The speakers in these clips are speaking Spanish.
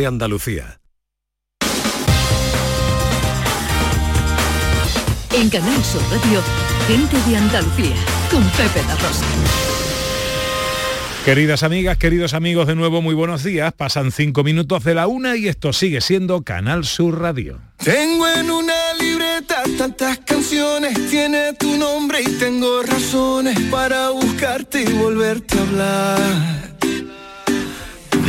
de Andalucía. En Canal Sur Radio, gente de Andalucía, con Pepe La Rosa. Queridas amigas, queridos amigos, de nuevo muy buenos días. Pasan cinco minutos de la una y esto sigue siendo Canal Sur Radio. Tengo en una libreta tantas canciones, tiene tu nombre y tengo razones para buscarte y volverte a hablar.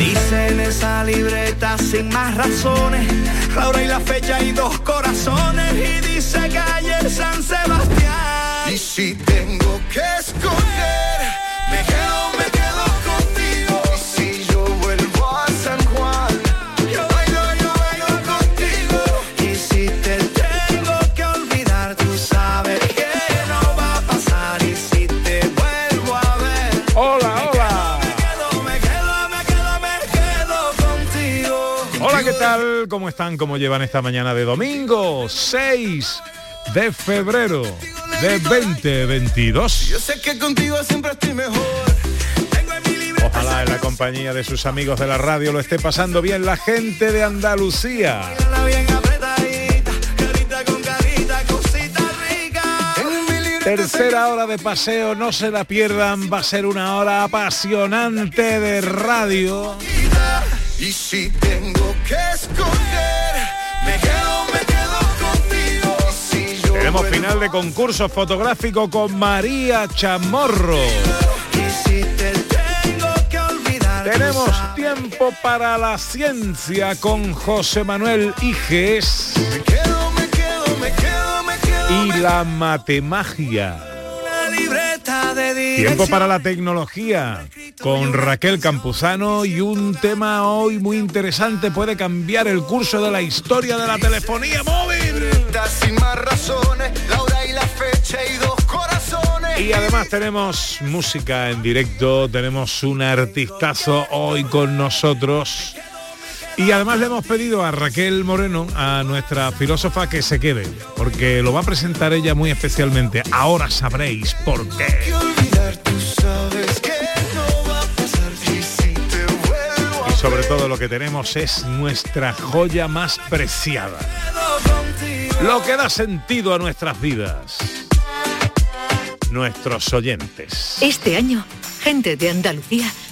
Dice en esa libreta sin más razones, la hora y la fecha y dos corazones y dice calle San Sebastián. Y si tengo que tal? ¿Cómo están? ¿Cómo llevan esta mañana de domingo? 6 de febrero de 2022. Yo sé que contigo siempre estoy mejor. Ojalá en la compañía de sus amigos de la radio lo esté pasando bien la gente de Andalucía. Tercera hora de paseo, no se la pierdan, va a ser una hora apasionante de radio. Y si tengo que escoger, me quedo, me quedo contigo. Si yo Tenemos final de concurso fotográfico con María Chamorro. Y si te tengo que olvidar, Tenemos tiempo para la ciencia con José Manuel Iges Me quedo, me quedo, me quedo, me quedo. y la matemagia. Tiempo para la tecnología con Raquel Campuzano y un tema hoy muy interesante puede cambiar el curso de la historia de la telefonía móvil. sin más razones, la hora y la fecha y dos corazones. Y además tenemos música en directo, tenemos un artistazo hoy con nosotros. Y además le hemos pedido a Raquel Moreno, a nuestra filósofa, que se quede, porque lo va a presentar ella muy especialmente. Ahora sabréis por qué. Y sobre todo lo que tenemos es nuestra joya más preciada. Lo que da sentido a nuestras vidas. Nuestros oyentes. Este año, gente de Andalucía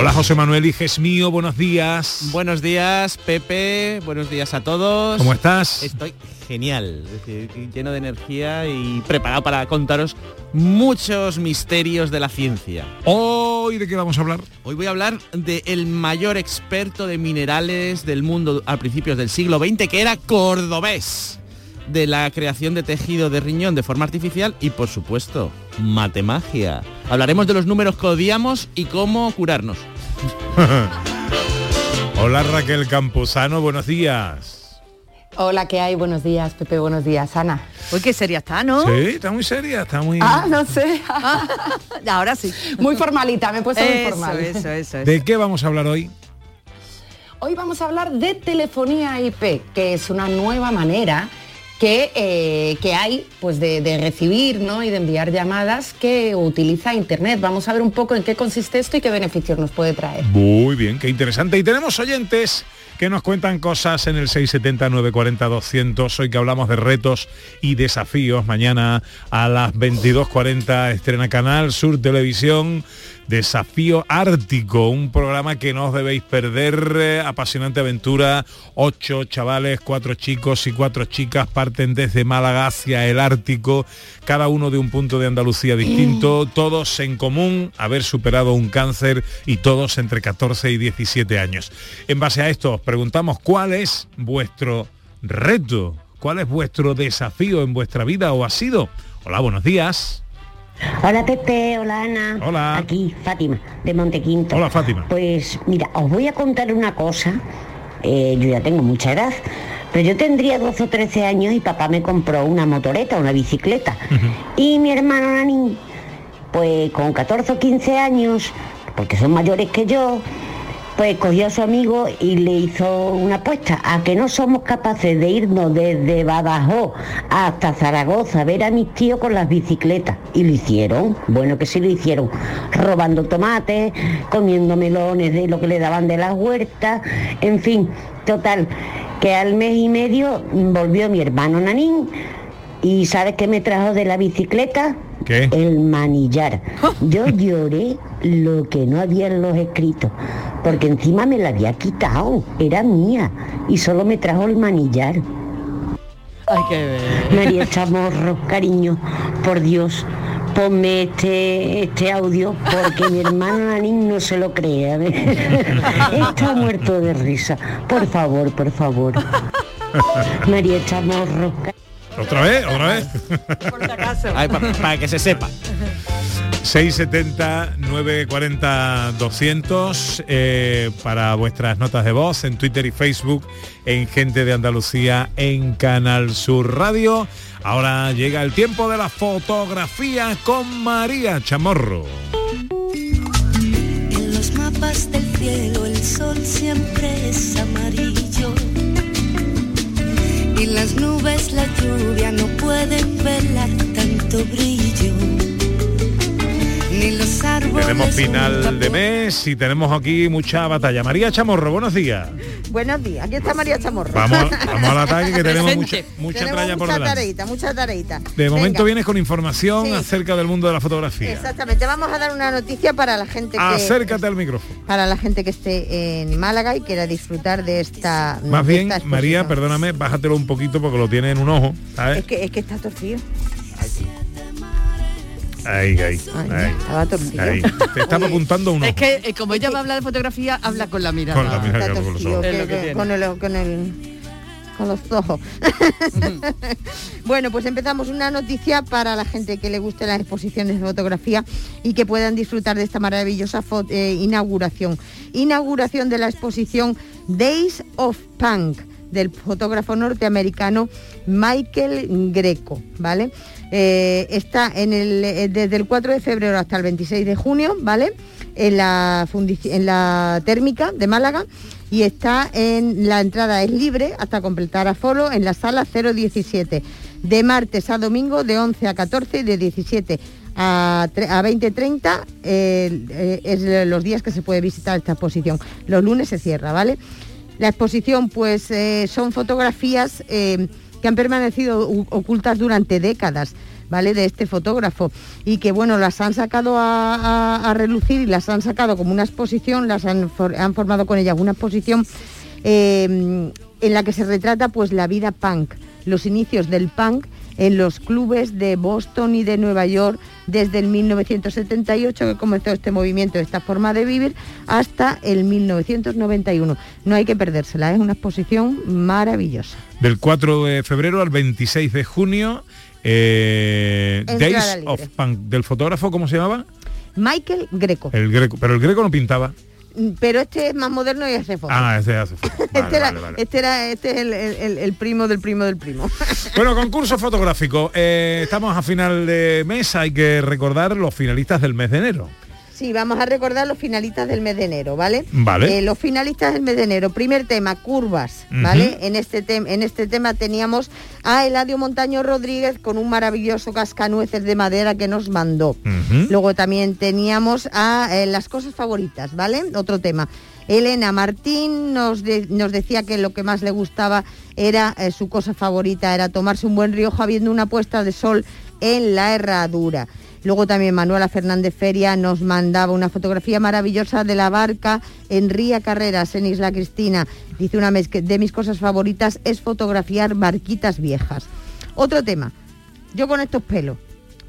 Hola José Manuel Iges mío, buenos días. Buenos días, Pepe. Buenos días a todos. ¿Cómo estás? Estoy genial, es decir, lleno de energía y preparado para contaros muchos misterios de la ciencia. Hoy de qué vamos a hablar? Hoy voy a hablar del mayor experto de minerales del mundo a principios del siglo XX, que era cordobés, de la creación de tejido de riñón de forma artificial y, por supuesto, matemagia. Hablaremos de los números que odiamos y cómo curarnos. Hola Raquel Campuzano, buenos días. Hola, ¿qué hay? Buenos días, Pepe, buenos días, Ana. Uy, qué seria está, ¿no? Sí, está muy seria, está muy... Ah, no sé. Ahora sí. muy formalita, me he puesto muy formal. eso, eso, eso. ¿De qué vamos a hablar hoy? Hoy vamos a hablar de telefonía IP, que es una nueva manera que, eh, que hay pues de, de recibir ¿no? y de enviar llamadas que utiliza Internet. Vamos a ver un poco en qué consiste esto y qué beneficios nos puede traer. Muy bien, qué interesante. Y tenemos oyentes que nos cuentan cosas en el 670-940-200. Hoy que hablamos de retos y desafíos. Mañana a las 22.40 estrena Canal Sur Televisión. Desafío Ártico, un programa que no os debéis perder. eh, apasionante aventura. Ocho chavales, cuatro chicos y cuatro chicas parten desde Málaga hacia el Ártico, cada uno de un punto de Andalucía distinto, todos en común haber superado un cáncer y todos entre 14 y 17 años. En base a esto os preguntamos cuál es vuestro reto, cuál es vuestro desafío en vuestra vida o ha sido. Hola, buenos días. Hola Pepe, hola Ana. Hola. Aquí Fátima, de Montequinto. Hola, Fátima. Pues mira, os voy a contar una cosa. Eh, yo ya tengo mucha edad, pero yo tendría 12 o 13 años y papá me compró una motoreta, una bicicleta. Y mi hermano Nanín, pues con 14 o 15 años, porque son mayores que yo, pues cogió a su amigo y le hizo una apuesta a que no somos capaces de irnos desde Badajoz hasta Zaragoza a ver a mis tíos con las bicicletas. Y lo hicieron, bueno que sí lo hicieron, robando tomates, comiendo melones de lo que le daban de las huertas, en fin, total, que al mes y medio volvió mi hermano Nanín y ¿sabes qué me trajo de la bicicleta? ¿Qué? El manillar. Yo lloré lo que no había en los escritos, porque encima me la había quitado, era mía, y solo me trajo el manillar. María Chamorro, cariño, por Dios, ponme este, este audio, porque mi hermano Nanín no se lo cree. a ver. Está muerto de risa. Por favor, por favor. María Chamorro. ¿Otra vez? ¿Otra vez? Ay, pa- para que se sepa. 670 940 200 eh, para vuestras notas de voz en Twitter y Facebook en Gente de Andalucía en Canal Sur Radio. Ahora llega el tiempo de la fotografía con María Chamorro. En los mapas del cielo el sol siempre es nubes la lluvia no pueden velar tanto brillo. Tenemos final de mes y tenemos aquí mucha batalla. María Chamorro, buenos días. Buenos días, aquí está María Chamorro. Vamos, vamos al ataque que tenemos mucha, mucha Tenemos tralla por mucha delante. tareita, mucha tareita. De momento vienes con información Sí. acerca del mundo de la fotografía. Exactamente, vamos a dar una noticia para la gente que Acércate al micrófono. para la gente que esté en Málaga y quiera disfrutar de esta Más de bien, esta María, perdóname, bájatelo un poquito porque lo tiene en un ojo, ¿sabes? Es que, es que está torcido. Ahí, ahí, estaba torcido. ahí. Te estaba apuntando uno. Es que eh, como ella va a hablar de fotografía, habla con la mirada. Con la mirada, con los ojos. con, el, con el- con los ojos. bueno, pues empezamos una noticia para la gente que le guste las exposiciones de fotografía y que puedan disfrutar de esta maravillosa eh, inauguración. Inauguración de la exposición Days of Punk del fotógrafo norteamericano Michael Greco, ¿vale? Eh, está en el, eh, desde el 4 de febrero hasta el 26 de junio, ¿vale? En la, en la térmica de Málaga y está en la entrada es libre hasta completar aforo en la sala 017 de martes a domingo de 11 a 14 y de 17 a, tre- a 20.30 eh, es los días que se puede visitar esta exposición. Los lunes se cierra, ¿vale? La exposición pues eh, son fotografías que han permanecido ocultas durante décadas. ¿Vale? de este fotógrafo y que bueno las han sacado a, relucir y las han sacado como una exposición las han, for- han formado con ellas una exposición eh, en la que se retrata pues la vida punk los inicios del punk en los clubes de Boston y de Nueva York desde el 1978 que comenzó este movimiento, esta forma de vivir, hasta el 1991. No hay que perdérsela, es una exposición maravillosa. Del 4 de febrero al 26 de junio, eh, Days of Punk, del fotógrafo, ¿cómo se llamaba? Michael Greco. El Greco, pero el Greco no pintaba. Mm, Pero este es más moderno y hace fotos. Ah, ese hace foto. Vale, este, era, vale, vale. este era- este es el, el- el- el primo del primo del primo. Bueno, concurso fotográfico. Eh, estamos a final de mes, hay que recordar los finalistas del mes de enero. Sí, vamos a recordar los finalistas del mes de enero, ¿vale? Vale. Eh, los finalistas del mes de enero. Primer tema, curvas. ¿vale? En este, en este tema teníamos a Eladio Montaño Rodríguez con un maravilloso cascanueces de madera que nos mandó. Luego también teníamos a eh, las cosas favoritas, ¿vale? Otro tema. Elena Martín nos, de- nos decía que lo que más le gustaba era eh, su cosa favorita, era tomarse un buen riojo habiendo una puesta de sol en la herradura. Luego también Manuela Fernández Feria nos mandaba una fotografía maravillosa de la barca en Ría Carreras, en Isla Cristina. Dice una de mis cosas favoritas es fotografiar barquitas viejas. Otro tema, yo con estos pelos.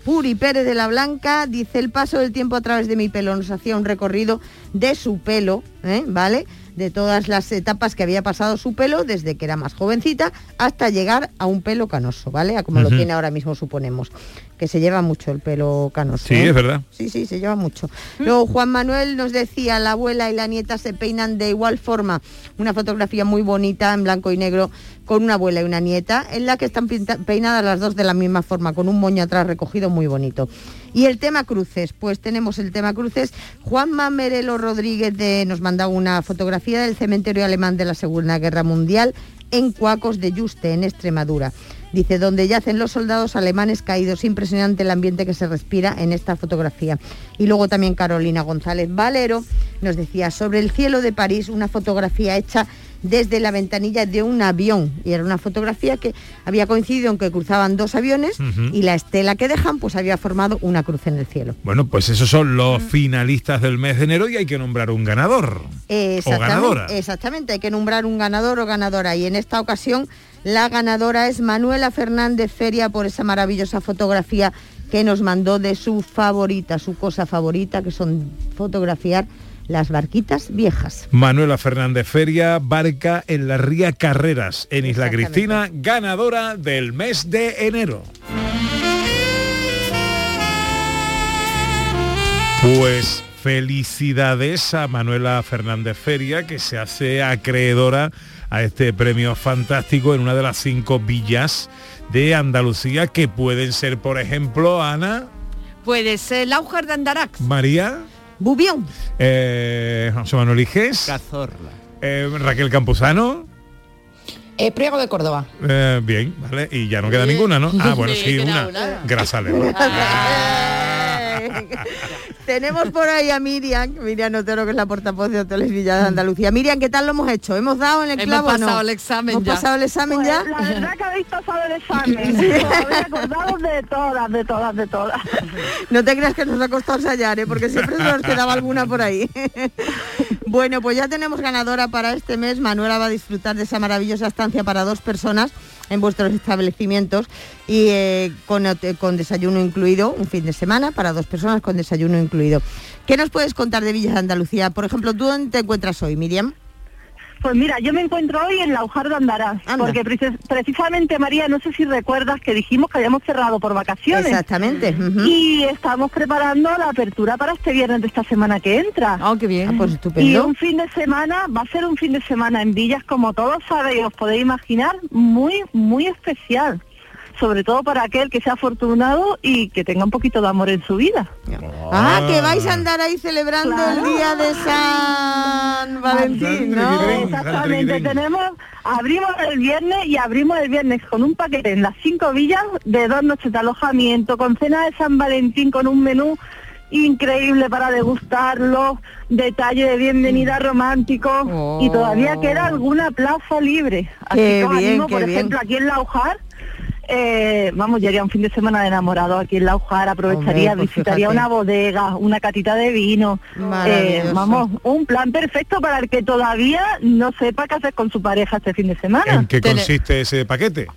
Puri Pérez de la Blanca dice el paso del tiempo a través de mi pelo nos hacía un recorrido de su pelo, ¿eh? ¿vale? De todas las etapas que había pasado su pelo desde que era más jovencita hasta llegar a un pelo canoso, ¿vale? A como lo tiene ahora mismo suponemos, que se lleva mucho el pelo canoso. Sí, ¿eh? es verdad. Sí, sí, se lleva mucho. Luego Juan Manuel nos decía, la abuela y la nieta se peinan de igual forma. Una fotografía muy bonita en blanco y negro con una abuela y una nieta, en la que están peinadas las dos de la misma forma, con un moño atrás recogido muy bonito. Y el tema cruces, pues tenemos el tema cruces. Juan Merelo Rodríguez nos manda una fotografía del cementerio alemán de la Segunda Guerra Mundial en Cuacos de Yuste, en Extremadura. Dice, donde yacen los soldados alemanes caídos. Impresionante el ambiente que se respira en esta fotografía. Y luego también Carolina González Valero nos decía, sobre el cielo de París, una fotografía hecha desde la ventanilla de un avión. Y era una fotografía que había coincidido en que cruzaban dos aviones y la estela que dejan pues había formado una cruz en el cielo. Bueno, pues esos son los finalistas del mes de enero y hay que nombrar un ganador. Exactamente, ganadora. Exactamente, hay que nombrar un ganador o ganadora y en esta ocasión la ganadora es Manuela Fernández Feria por esa maravillosa fotografía que nos mandó de su favorita, su cosa favorita, que son fotografiar las barquitas viejas. Manuela Fernández Feria, barca en la Ría Carreras, en Isla Cristina, ganadora del mes de enero. Pues felicidades a Manuela Fernández Feria, que se hace acreedora a este premio fantástico en una de las cinco villas de Andalucía, que pueden ser, por ejemplo, Ana, Puede ser el Aujar de Andarax. María, Bubión, eh, José Manuel Iges, Cazorla. eh, Raquel Campuzano. Eh, Priego de Córdoba. Eh, bien, vale, y ya no queda ninguna, ¿no? Ah, bueno, Sí, una. una. Tenemos por ahí a Miriam, Miriam Otero, que es la portavoz de Hoteles Villa de Andalucía. Miriam, ¿qué tal lo hemos hecho? ¿Hemos dado en el Hemos clavo no? pasado el examen ¿Hemos ya. pasado el examen ya? Pues, La verdad que habéis pasado el examen. Sí. Habéis acordado de todas, de todas, de todas. No te creas que nos ha costado ensayar, ¿eh? porque siempre se nos quedaba alguna por ahí. Bueno, pues ya tenemos ganadora para este mes. Manuela va a disfrutar de esa maravillosa estancia para dos personas en vuestros establecimientos y eh, con, hote- con desayuno incluido, un fin de semana para dos personas con desayuno incluido. ¿Qué nos puedes contar de Villas de Andalucía? Por ejemplo, ¿tú dónde te encuentras hoy, Miriam? Pues mira, yo me encuentro hoy en la Ujar de Andarás, Anda. porque precis- precisamente, María, no sé si recuerdas que dijimos que habíamos cerrado por vacaciones. Exactamente. Y estamos preparando la apertura para este viernes de esta semana que entra. Oh, qué bien. Ah, pues Y estupendo. un fin de semana, va a ser un fin de semana en Villas, como todos sabéis, os podéis imaginar, muy, muy especial. Sobre todo para aquel que sea afortunado y que tenga un poquito de amor en su vida. Ah, que vais a andar ahí celebrando el día de San Valentín, ¿no? Exactamente, tenemos, abrimos el viernes y abrimos el viernes con un paquete en las cinco villas de dos noches de alojamiento, con cena de San Valentín, con un menú increíble para degustarlo, detalle de bienvenida romántico y todavía queda alguna plaza libre. Así Qué que os bien, animo, por bien. ejemplo, aquí en Laujar, eh, vamos, yo haría un fin de semana de enamorado aquí en Laujar, aprovecharía, Hombre, pues visitaría fíjate. una bodega, una catita de vino, eh, vamos, un plan perfecto para el que todavía no sepa qué hacer con su pareja este fin de semana. ¿En qué consiste ese paquete?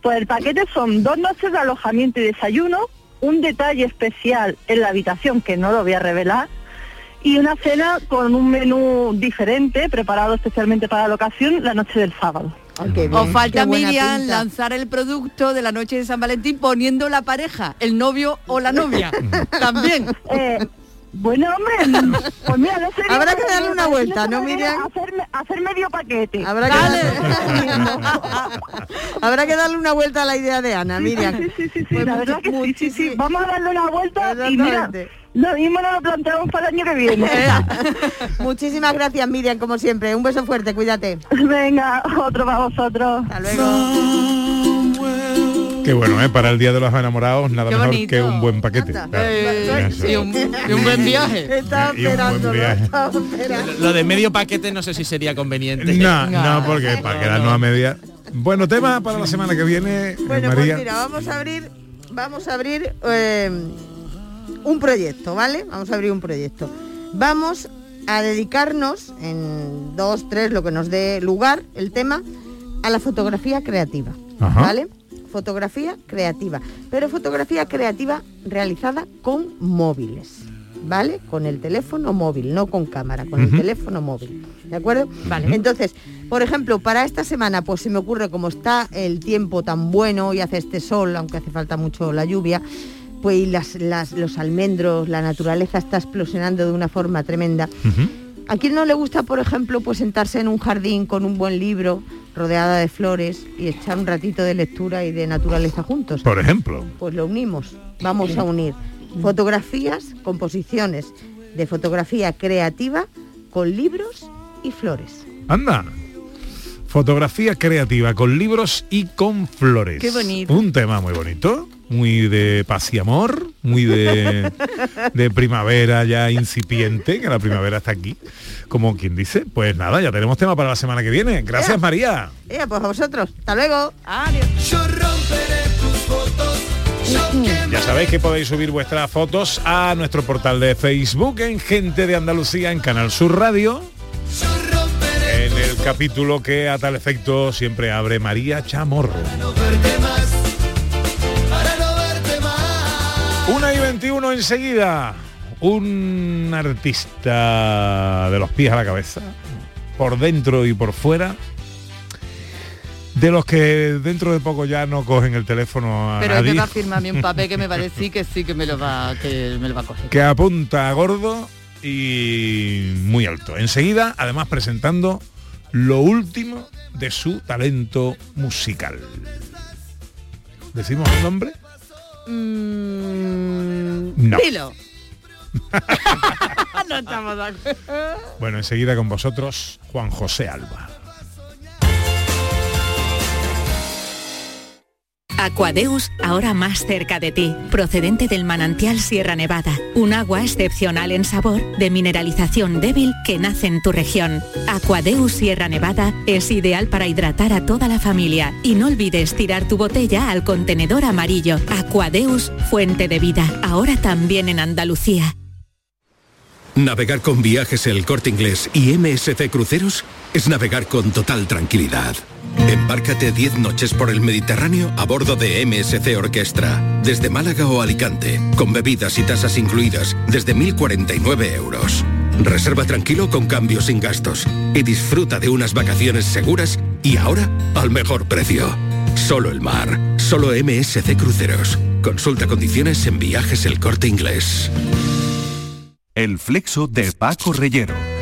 Pues el paquete son dos noches de alojamiento y desayuno, un detalle especial en la habitación que no lo voy a revelar y una cena con un menú diferente preparado especialmente para la ocasión la noche del sábado. Os falta Miriam pinta. lanzar el producto de la noche de San Valentín poniendo la pareja, el novio o la novia. También. Eh, bueno, hombre, pues mira, no sé. Habrá que darle una vuelta, ¿no, Miriam? Hacer, hacer medio paquete. Habrá que, Habrá que darle una vuelta a la idea de Ana, Miriam. Sí, sí, sí, sí, Pues la mucho- verdad que sí, sí, sí. Vamos a darle una vuelta y mira. Lo mismo nos lo planteamos para el año que viene. Muchísimas gracias, Miriam, como siempre. Un beso fuerte, cuídate. Venga, otro para vosotros. Hasta luego. Qué bueno, ¿eh? Para el Día de los Enamorados, nada mejor que un buen paquete. Claro. Eh, Eso. y, un, y un buen viaje. Estaba Y un buen esperando, viaje. estaba esperando. Lo de medio paquete no sé si sería conveniente. No, no, porque para quedarnos a media. Bueno, tema para la semana que viene, Bueno, María. pues mira, vamos a abrir vamos a abrir eh, un proyecto, ¿vale? Vamos a abrir un proyecto. Vamos a dedicarnos en dos, tres, lo que nos dé lugar, el tema, a la fotografía creativa, Ajá. ¿vale? Fotografía creativa, pero fotografía creativa realizada con móviles, ¿vale? Con el teléfono móvil, no con cámara, con el teléfono móvil, ¿de acuerdo? Vale. Entonces, por ejemplo, para esta semana, pues se me ocurre, como está el tiempo tan bueno y hace este sol, aunque hace falta mucho la lluvia, pues y las, las- los almendros, la naturaleza está explosionando de una forma tremenda. ¿A quién no le gusta, por ejemplo, pues sentarse en un jardín con un buen libro, rodeada de flores y echar un ratito de lectura y de naturaleza juntos? Por ejemplo. Pues lo unimos, vamos a unir fotografías, composiciones de fotografía creativa con libros y flores. Anda. Fotografía creativa con libros y con flores. Qué bonito. Un tema muy bonito, muy de paz y amor, muy de, de primavera ya incipiente, que la primavera está aquí, como quien dice. Pues nada, ya tenemos tema para la semana que viene. Gracias, María. Eh, pues a vosotros, hasta luego. Adiós. Yo romperé tus fotos. Yo Ya sabéis que podéis subir vuestras fotos a nuestro portal de Facebook en Gente de Andalucía en Canal Sur Radio. En el capítulo que a tal efecto siempre abre María Chamorro. 21 enseguida. Un artista de los pies a la cabeza, por dentro y por fuera, de los que dentro de poco ya no cogen el teléfono a Pero es que nadie. va a firmarme un papel que me va a decir que sí que me lo va, que me lo va a coger. que apunta a gordo y muy alto. Enseguida, además presentando lo último de su talento musical. ¿Decimos el nombre? Mm, No. Dilo. no estamos de acuerdo. Bueno, enseguida con vosotros, Juan José Alba. Aquadeus, ahora más cerca de ti, procedente del manantial Sierra Nevada, un agua excepcional en sabor, de mineralización débil que nace en tu región. Aquadeus Sierra Nevada es ideal para hidratar a toda la familia y no olvides tirar tu botella al contenedor amarillo. Aquadeus, fuente de vida, ahora también en Andalucía. Navegar con viajes El Corte Inglés y MSC Cruceros es navegar con total tranquilidad. Embárcate 10 noches por el Mediterráneo a bordo de MSC Orquestra, desde Málaga o Alicante, con bebidas y tasas incluidas desde 1.049 euros. Reserva tranquilo con cambios sin gastos y disfruta de unas vacaciones seguras y ahora al mejor precio. Solo el mar, solo MSC Cruceros. Consulta condiciones en viajes El Corte Inglés. El flexo de Paco Reyero.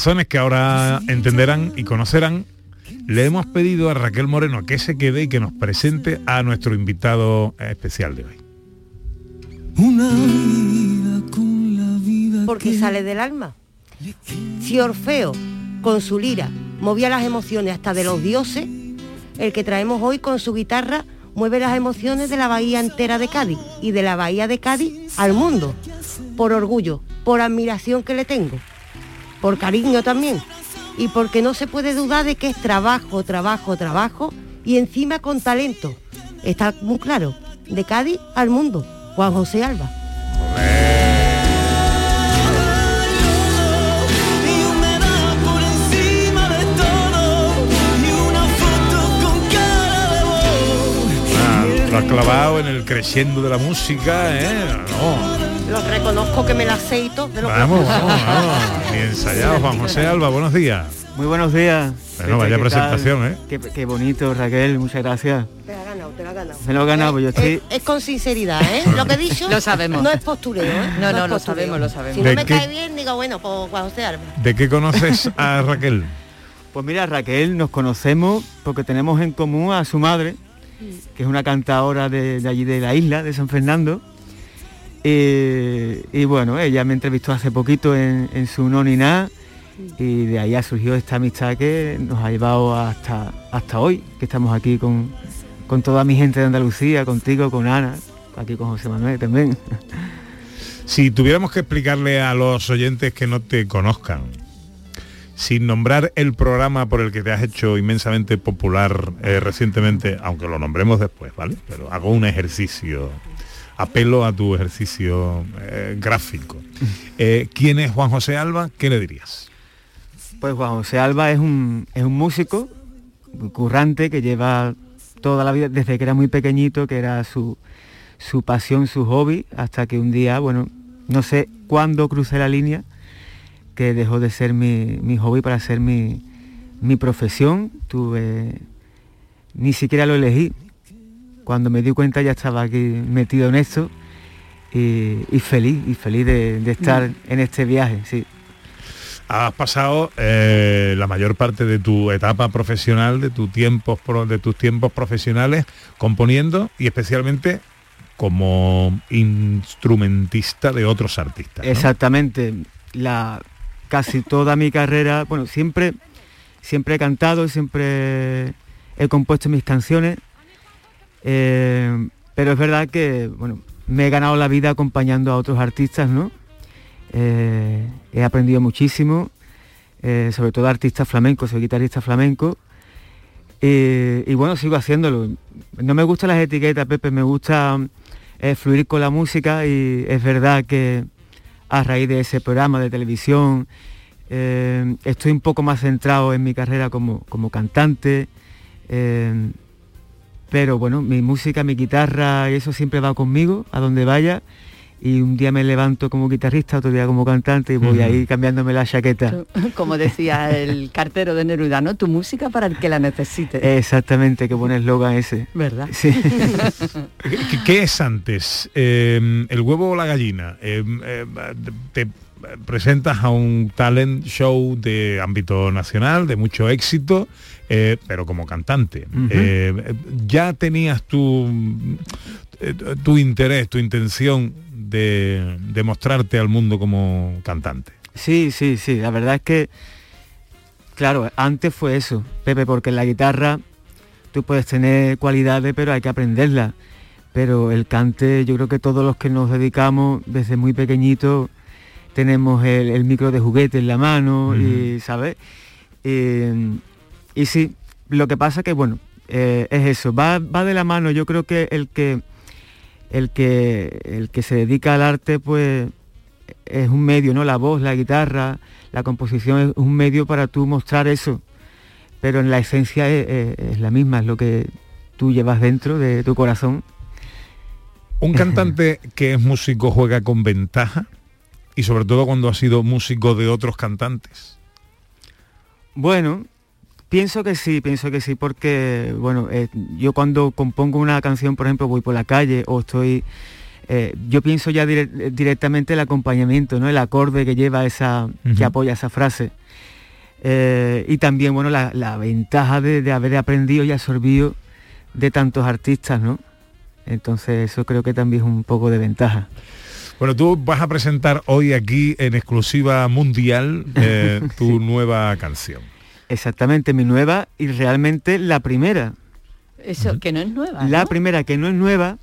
Razones que ahora entenderán y conocerán, le hemos pedido a Raquel Moreno que se quede y que nos presente a nuestro invitado especial de hoy. Una vida con la vida porque sale del alma. Si Orfeo, con su lira, movía las emociones hasta de los dioses, el que traemos hoy con su guitarra mueve las emociones de la bahía entera de Cádiz y de la bahía de Cádiz al mundo, por orgullo, por admiración que le tengo, por cariño también, y porque no se puede dudar de que es trabajo, trabajo, trabajo, y encima con talento. Está muy claro, de Cádiz al mundo, Juan José Alba. bobo. Ah, lo has clavado en el creciendo de la música, ¿eh? Lo reconozco que me la aceito de lo que Vamos, vamos, vamos. Bien ensayado, Juan José Alba, buenos días. Muy buenos días. Bueno, vaya ¿Qué tal? presentación, ¿eh? Qué, qué bonito, Raquel, muchas gracias. Te la ha ganado, te la ha ganado. Me lo he ganado, pues yo estoy... Es, es con sinceridad, ¿eh? Lo que he dicho Lo sabemos. no es postureo, ¿eh? No, no, es lo sabemos, lo sabemos. Si ¿De no me qué? cae bien, digo, bueno, pues Juan José Alba. ¿De qué conoces a Raquel? Pues mira, Raquel, nos conocemos porque tenemos en común a su madre, que es una cantadora de, de allí de la isla, de San Fernando. Y bueno, ella me entrevistó hace poquito en, en su No Ni Nada y de ahí ha surgido esta amistad que nos ha llevado hasta, hasta hoy, que estamos aquí con, con toda mi gente de Andalucía, contigo, con Ana, aquí con José Manuel también. Si tuviéramos que explicarle a los oyentes que no te conozcan, sin nombrar el programa por el que te has hecho inmensamente popular eh, recientemente, aunque lo nombremos después, ¿vale? Pero hago un ejercicio, apelo a tu ejercicio eh, gráfico. Eh, ¿Quién es Juan José Alba? ¿Qué le dirías? Pues Juan José Alba es un, es un músico currante que lleva toda la vida, desde que era muy pequeñito, que era su, su pasión, su hobby, hasta que un día, bueno, no sé cuándo crucé la línea, que dejó de ser mi, mi hobby para ser mi, mi profesión. Tuve, ni siquiera lo elegí. Cuando me di cuenta ya estaba aquí metido en esto y, y feliz, y feliz de, de estar en este viaje, sí. Has pasado eh, la mayor parte de tu etapa profesional, de, tu tiempos, de tus tiempos profesionales componiendo y especialmente como instrumentista de otros artistas. ¿no? Exactamente. La, casi toda mi carrera, bueno, siempre, siempre he cantado, siempre he compuesto mis canciones, eh, pero es verdad que, bueno, me he ganado la vida acompañando a otros artistas, ¿no? Eh, he aprendido muchísimo, eh, sobre todo artistas flamencos, soy guitarrista flamenco. Y bueno, sigo haciéndolo. No me gustan las etiquetas, Pepe, me gusta fluir con la música y es verdad que a raíz de ese programa de televisión estoy un poco más centrado en mi carrera como, como cantante. Pero bueno, mi música, mi guitarra y eso siempre va conmigo, a donde vaya. Y un día me levanto como guitarrista, otro día como cantante y voy ahí cambiándome la chaqueta. Como decía el cartero de Neruda, ¿no? Tu música para el que la necesite. Exactamente, qué buen eslogan ese. ¿Verdad? Sí. ¿Qué, qué es antes? Eh, ¿El huevo o la gallina? Eh, eh, te presentas a un talent show de ámbito nacional, de mucho éxito, eh, pero como cantante. Eh, ¿Ya tenías tu, eh, tu interés, tu intención de, de mostrarte al mundo como cantante? Sí, sí, sí. La verdad es que, claro, antes fue eso, Pepe, porque en la guitarra tú puedes tener cualidades, pero hay que aprenderlas. Pero el cante, yo creo que todos los que nos dedicamos desde muy pequeñito tenemos el, el micro de juguete en la mano y, ¿sabes? Eh, y sí, lo que pasa que, bueno, eh, es eso, va, va de la mano. Yo creo que el que el que el que se dedica al arte, pues es un medio, ¿no? La voz, la guitarra, la composición es un medio para tú mostrar eso. Pero en la esencia es, es- es la misma, es lo que tú llevas dentro de tu corazón. Un cantante que es músico juega con ventaja y sobre todo cuando ha sido músico de otros cantantes. Bueno, pienso que sí, pienso que sí, porque bueno, eh, yo cuando compongo una canción, por ejemplo, voy por la calle o estoy, eh, yo pienso ya dire- directamente el acompañamiento, ¿no? El acorde que lleva esa, que apoya esa frase. Eh, y también, bueno, la, la ventaja de, de haber aprendido y absorbido de tantos artistas, ¿no? Entonces eso creo que también es un poco de ventaja. Bueno, tú vas a presentar hoy aquí en exclusiva mundial eh, tu nueva canción. Exactamente, mi nueva y realmente la primera. Eso, que no es nueva. La ¿no? primera que no es nueva,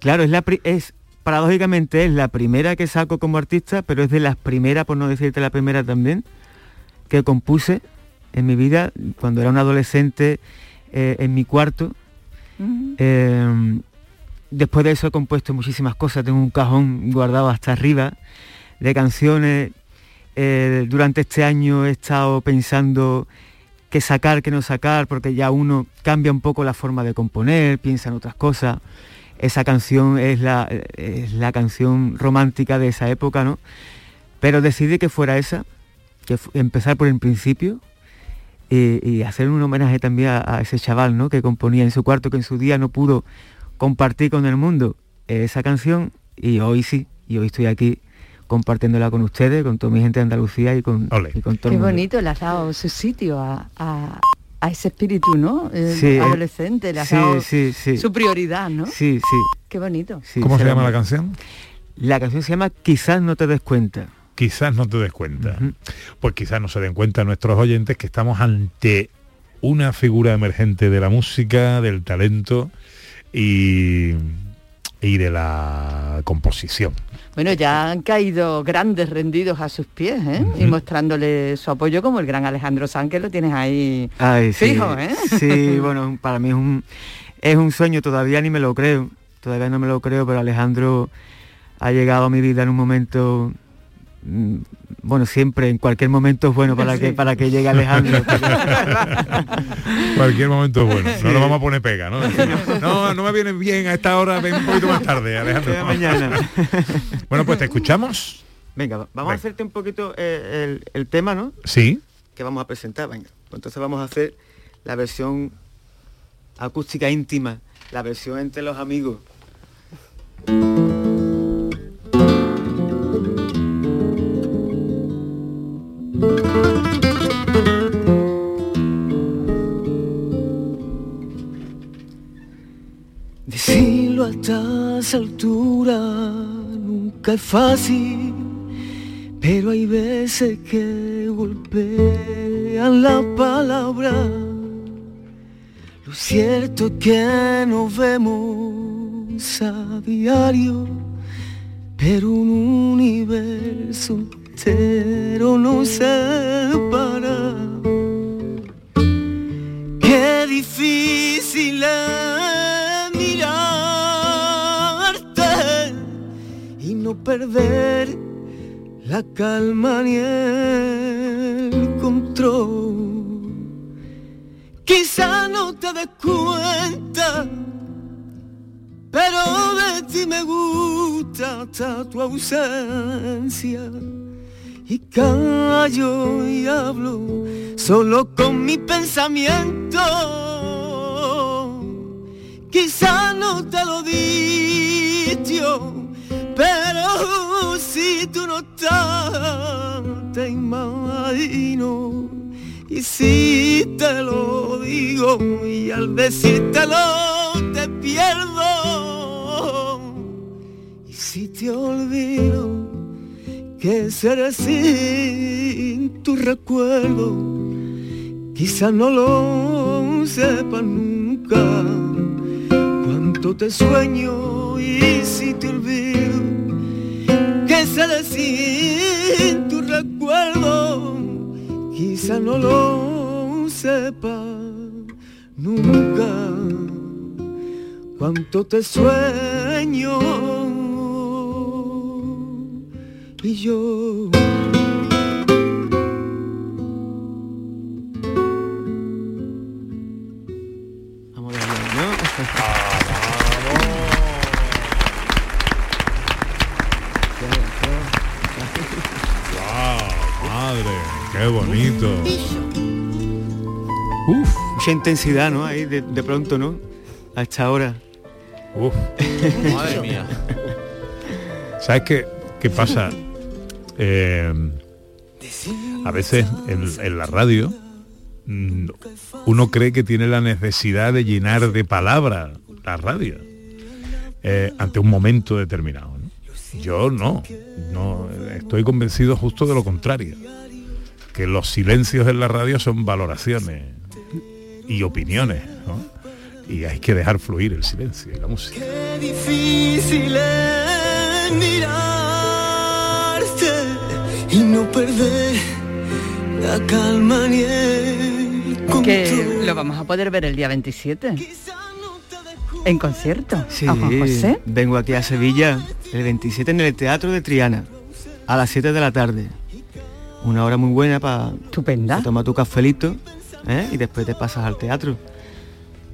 claro, es la pri- es paradójicamente es la primera que saco como artista, pero es de las primeras, por no decirte la primera también, que compuse en mi vida cuando era un adolescente eh, en mi cuarto. Eh, después de eso he compuesto muchísimas cosas, tengo un cajón guardado hasta arriba de canciones. Eh, durante este año he estado pensando qué sacar, qué no sacar, porque ya uno cambia un poco la forma de componer, piensa en otras cosas. Esa canción es la, es la canción romántica de esa época, ¿no? Pero decidí que fuera esa, que empezar por el principio y, y hacer un homenaje también a, a ese chaval, ¿no? Que componía en su cuarto, que en su día no pudo compartir con el mundo esa canción y hoy sí, y hoy estoy aquí compartiéndola con ustedes, con toda mi gente de Andalucía y con, y con todo Qué el mundo. bonito, le has dado su sitio a, a- a ese espíritu, ¿no? Eh, Sí. adolescente, le has Sí, dado sí, sí. su prioridad, ¿no? Sí, sí. Qué bonito. sí, ¿Cómo se llama la canción? La canción se llama Quizás no te des cuenta. Quizás no te des cuenta. Pues quizás no se den cuenta nuestros oyentes que estamos ante una figura emergente de la música, del talento y, y de la composición. Bueno, ya han caído grandes rendidos a sus pies, ¿eh? Y mostrándole su apoyo como el gran Alejandro Sanz, que lo tienes ahí Ay, sí. fijo, ¿eh? Sí, bueno, para mí es un, es un sueño, todavía ni me lo creo, todavía no me lo creo, pero Alejandro ha llegado a mi vida en un momento, bueno, siempre, en cualquier momento es bueno para, Sí. que, para que llegue Alejandro. Cualquier momento es bueno. No lo vamos a poner pega, ¿no? No, no me viene bien a esta hora, ven un poquito más tarde, Alejandro. Mañana. Bueno, pues te escuchamos. Venga, va- vamos a hacerte un poquito eh, el, el tema, ¿no? Sí. Que vamos a presentar, venga. Pues entonces vamos a hacer la versión acústica íntima, la versión entre los amigos. A estas alturas nunca es fácil, pero hay veces que golpean la palabra. Lo cierto es que nos vemos a diario, pero un universo entero nos separa. Qué difícil es no perder la calma ni el control. Quizá no te des cuenta, pero de ti me gusta hasta tu ausencia. Y callo y hablo solo con mi pensamiento. Quizá no te lo dicho, pero si tú no estás, te imagino. Y si te lo digo y al decírtelo te pierdo. Y si te olvido, que seré sin tu recuerdo. Quizá no lo sepa nunca cuánto te sueño y si te olvido seré sin tu recuerdo. Quizá no lo sepa nunca cuánto te sueño y yo. Qué bonito. Uf, mucha intensidad, ¿no? Ahí de, de pronto, ¿no? A esta hora. Uf. Madre mía. ¿Sabes qué, qué pasa? Eh, a veces en, en la radio mm, uno cree que tiene la necesidad de llenar de palabras la radio eh, ante un momento determinado. ¿no? Yo no, no, estoy convencido justo de lo contrario, que los silencios en la radio son valoraciones y opiniones, ¿no? y hay que dejar fluir el silencio y la música. Qué difícil es mirarte y no perder la calma ni el Que lo vamos a poder ver el día 27. En concierto. Sí, A Juan José. vengo aquí a Sevilla el 27 en el Teatro de Triana a las 7 de la tarde. Una hora muy buena para tomar tu cafelito ¿eh? y después te pasas al teatro.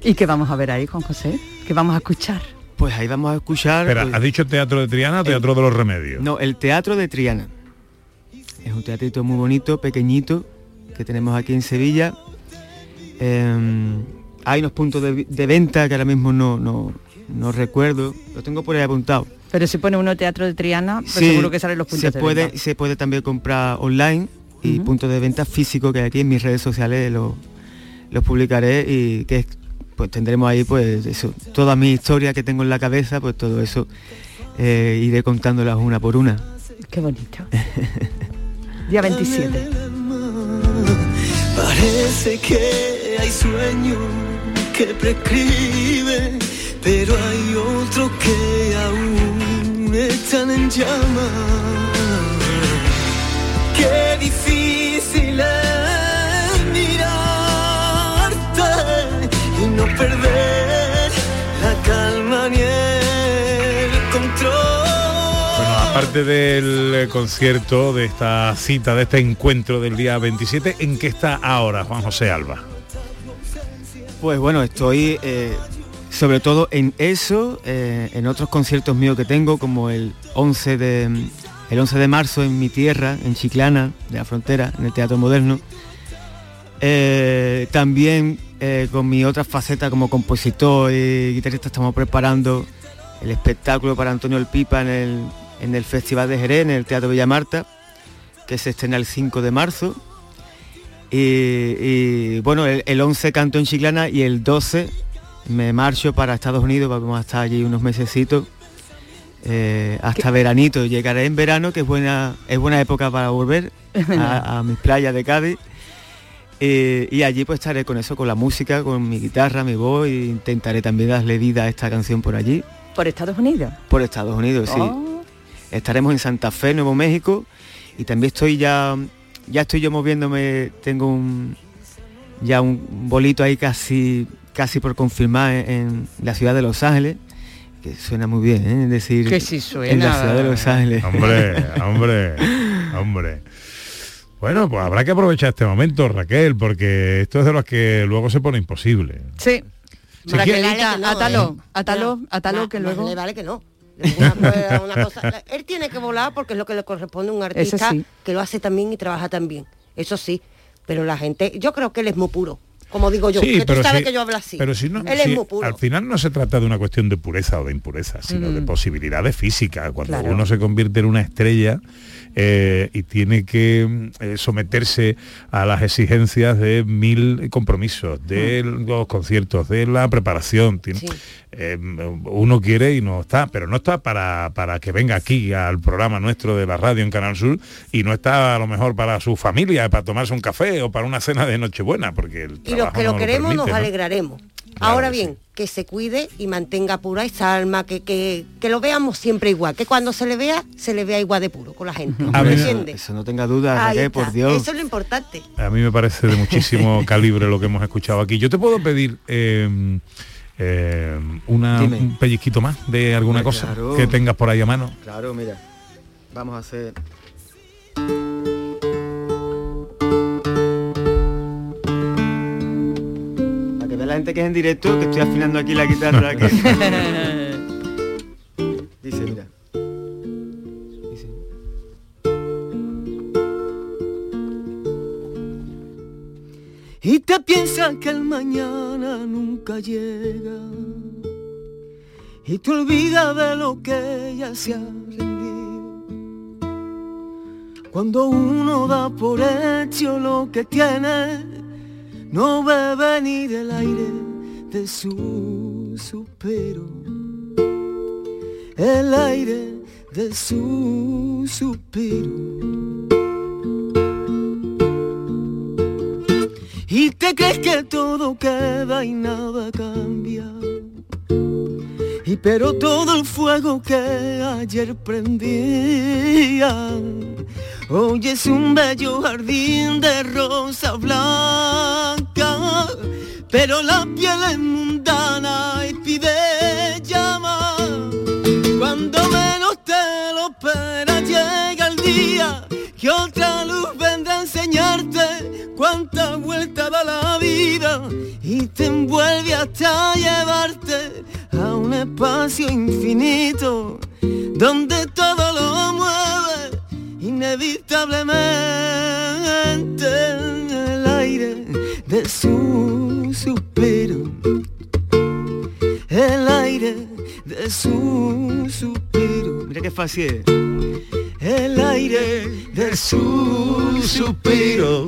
¿Y qué vamos a ver ahí, Juan José? ¿Qué vamos a escuchar? Pues ahí vamos a escuchar... Espera, pues, ¿has dicho Teatro de Triana o Teatro de los Remedios? No, el Teatro de Triana. Es un teatrito muy bonito, pequeñito, que tenemos aquí en Sevilla. Em, hay unos puntos de, de venta que ahora mismo no, no, no recuerdo. Lo tengo por ahí apuntado. Pero si pone uno teatro de Triana, pues Sí, seguro que salen los puntos se de puede, venta. Se puede también comprar online y Ujú. puntos de venta físicos que aquí en mis redes sociales lo- los publicaré y que pues tendremos ahí pues eso, toda mi historia que tengo en la cabeza, pues todo eso eh, iré contándolas una por una. Qué bonito. Día 27. Parece que hay sueños que prescriben, pero hay otros que aún están en llamas. Qué difícil es mirarte y no perder la calma ni el control. Bueno, aparte del eh, concierto, de esta cita, de este encuentro del día 27, ¿en qué está ahora Juan José Alba? Pues bueno, estoy eh, sobre todo en eso, eh, en otros conciertos míos que tengo, como el 11 de, el 11 de marzo en mi tierra, en Chiclana, de la frontera, en el Teatro Moderno. Eh, también eh, con mi otra faceta como compositor y guitarrista estamos preparando el espectáculo para Antonio El Pipa en el, en el Festival de Jerez, en el Teatro Villa Marta, que se estrena el 5 de marzo. Y, bueno, el, el 11 canto en Chiclana y el 12 me marcho para Estados Unidos, vamos a estar allí unos mesecitos. eh, hasta veranito, llegaré en verano, que es buena, es buena época para volver a, a mis playas de Cádiz. Eh, y allí pues estaré con eso, con la música, con mi guitarra, mi voz, e intentaré también darle vida a esta canción por allí, ¿Por Estados Unidos? por Estados Unidos, sí. Oh. Estaremos en Santa Fe, Nuevo México, y también estoy ya, ya estoy yo moviéndome, tengo un ya un bolito ahí casi casi por confirmar en, en la ciudad de Los Ángeles, que suena muy bien, ¿eh? Es decir, Que sí en suena. la ciudad de Los Ángeles. Hombre, hombre, hombre. Bueno, pues habrá que aprovechar este momento, Raquel, porque esto es de los que luego se pone imposible. Sí. Si Raquelita, no, atalo, ¿eh? atalo, No, atalo, que luego... le vale que no. Una, una cosa- él tiene que volar porque es lo que le corresponde a un artista sí. que lo hace también y trabaja también. Eso sí. Pero la gente, yo creo que él es muy puro. Como digo yo, que tú sabes si- que yo hablo así. Pero si no, él si es muy puro. al final no se trata de una cuestión de pureza o de impureza, sino de Mm. posibilidades físicas. Cuando Claro. uno se convierte en una estrella eh, y tiene que eh, someterse a las exigencias de mil compromisos, de Mm. los conciertos, de la preparación. tiene- eh, uno quiere y no está, pero no está para, para que venga aquí al programa nuestro de la radio en Canal Sur y no está a lo mejor para su familia, para tomarse un café o para una cena de Nochebuena, porque el Y los que no lo queremos permite, nos ¿no? alegraremos. Ahora bien, que se cuide y mantenga pura esa alma, que, que, que lo veamos siempre igual, que cuando se le vea, se le vea igual de puro con la gente. A ¿Me ver, entiendes? Eso no tenga duda, Raquel, está. por Dios. Eso es lo importante. A mí me parece de muchísimo calibre lo que hemos escuchado aquí. Yo te puedo pedir eh, eh, una, Dime. un pellizquito más de alguna Hombre, cosa claro. que tengas por ahí a mano. Claro, mira. Vamos a hacer. La gente que es en directo, que estoy afinando aquí la guitarra. que- Dice, mira. Dice. Y te piensas que el mañana nunca llega. Y te olvidas de lo que ya se ha rendido. Cuando uno da por hecho lo que tiene, no bebe ni del aire de su suspiro. El aire de su suspiro. Y te crees que todo queda y nada cambia. Y pero todo el fuego que ayer prendía Hoy es un bello jardín de rosa blanca. Pero la piel es mundana y pide llama. Cuando menos te lo esperas llega el día Que otra luz vendrá a enseñarte Cuánta vuelta da la vida Y te envuelve hasta llevarte a un espacio infinito donde todo lo mueve inevitablemente el aire de su suspiro, el aire de su suspiro. Mira qué fácil. El aire de su suspiro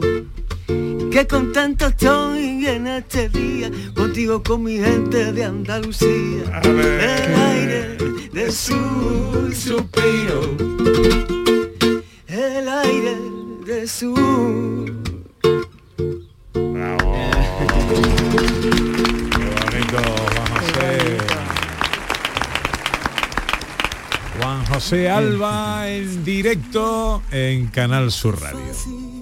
que contento estoy en este día, contigo con mi gente de Andalucía. El aire de su suspiro. El aire de su Qué bonito, Juan José. Juan José Alba en directo en Canal Sur Radio.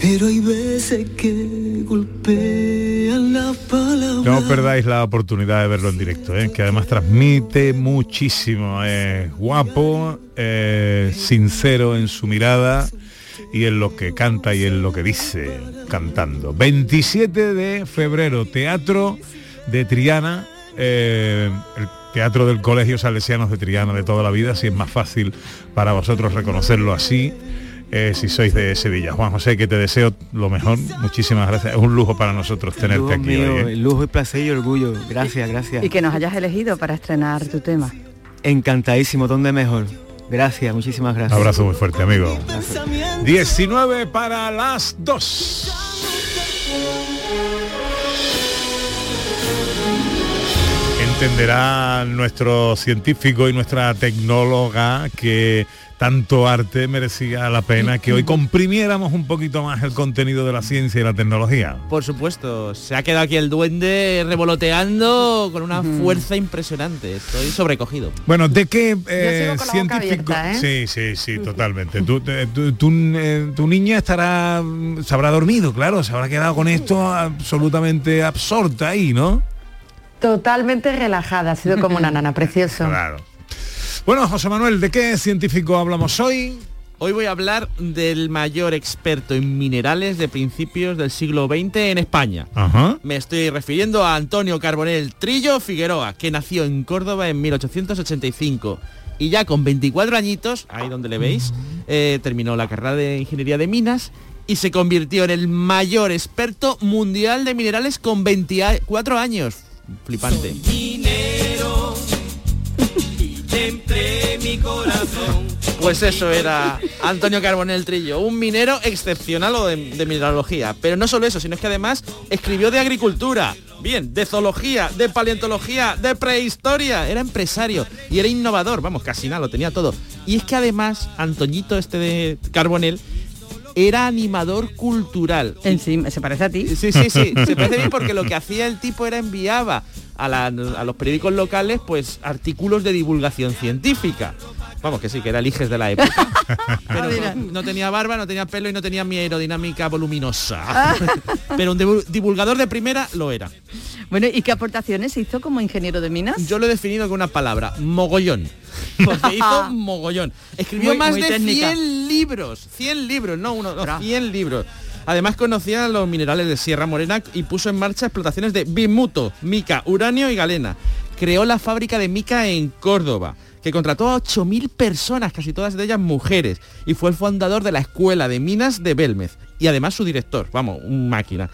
Pero hay veces que golpean la palabra. No perdáis la oportunidad de verlo en directo, ¿eh? que además transmite muchísimo. Es guapo, sincero en su mirada y en lo que canta y en lo que dice cantando. 27 de febrero, Teatro de Triana, eh, el Teatro del Colegio Salesianos de Triana de toda la vida, si es más fácil para vosotros reconocerlo así. Eh, si sois de Sevilla. Juan José, que te deseo lo mejor. Muchísimas gracias. Es un lujo para nosotros tenerte Lujo aquí mío, hoy. ¿eh? el lujo y placer y orgullo. Gracias, gracias. Y que nos hayas elegido para estrenar tu tema. Encantadísimo, ¿dónde mejor? Gracias, muchísimas gracias. Un abrazo muy fuerte, amigo. 19 para las 2. Entenderá nuestro científico y nuestra tecnóloga que tanto arte merecía la pena que hoy comprimiéramos un poquito más el contenido de la ciencia y la tecnología. Por supuesto, se ha quedado aquí el duende revoloteando con una fuerza impresionante. Estoy sobrecogido. Bueno, ¿de qué eh, científico? abierta, Sí, sí, sí, totalmente. Eh, tu, eh, tu niña estará, mm, se habrá dormido, claro, se habrá quedado con esto absolutamente absorta ahí, ¿no? Totalmente relajada, ha sido como una nana, precioso. Claro. Bueno, José Manuel, ¿de qué científico hablamos hoy? Hoy voy a hablar del mayor experto en minerales de principios del siglo XX en España. Ajá. Me estoy refiriendo a Antonio Carbonell Trillo Figueroa, que nació en Córdoba en 1885. Y ya con 24 añitos, ahí donde le veis, eh, terminó la carrera de Ingeniería de Minas y se convirtió en el mayor experto mundial de minerales con 24 años. Flipante. Pues eso era Antonio Carbonell Trillo, un minero excepcional de, de mineralogía. Pero no solo eso, sino que además escribió de agricultura, bien, de zoología, de paleontología, de prehistoria. Era empresario y era innovador, vamos, casi nada, lo tenía todo. Y es que además, Antoñito este de Carbonell era animador cultural. Encima, ¿se parece a ti? Sí, sí, sí. Se parece bien porque lo que hacía el tipo era enviaba a, la- a los periódicos locales pues artículos de divulgación científica. Vamos, que sí, que era el Iges de la época. Pero mira. no, no tenía barba, no tenía pelo y no tenía mi aerodinámica voluminosa. Pero un divu- divulgador de primera lo era. Bueno, ¿y qué aportaciones hizo como ingeniero de minas? Yo lo he definido con una palabra, mogollón. Porque hizo mogollón. Escribió Muy- más muy de técnica. 100 libros. 100 libros, no uno, no, 100 libros. Además conocía los minerales de Sierra Morena y puso en marcha explotaciones de bimuto, mica, uranio y galena. Creó la fábrica de mica en Córdoba, que contrató a 8.000 personas, casi todas de ellas mujeres, y fue el fundador de la Escuela de Minas de Belmez. Y además su director, vamos, un máquina.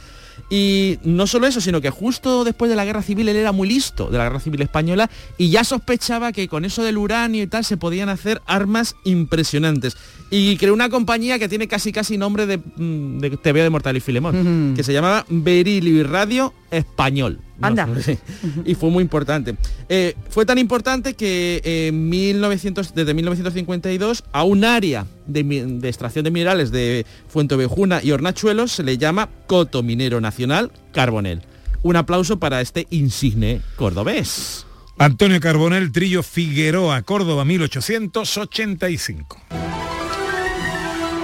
Y no solo eso, sino que justo después de la guerra civil él era muy listo, de la guerra civil española, y ya sospechaba que con eso del uranio y tal se podían hacer armas impresionantes. Y creó una compañía que tiene casi casi nombre de, mm, de TV de Mortal y Filemón, que se llamaba Berilio y Radio Español. Anda. sí. Y fue muy importante. Eh, fue tan importante que en 1900, desde 1952 a un área de, extracción de minerales de Fuentovejuna y Hornachuelos se le llama Coto Minero Nacional Carbonel. Un aplauso para este insigne cordobés. Antonio Carbonell Trillo Figueroa, Córdoba, 1885.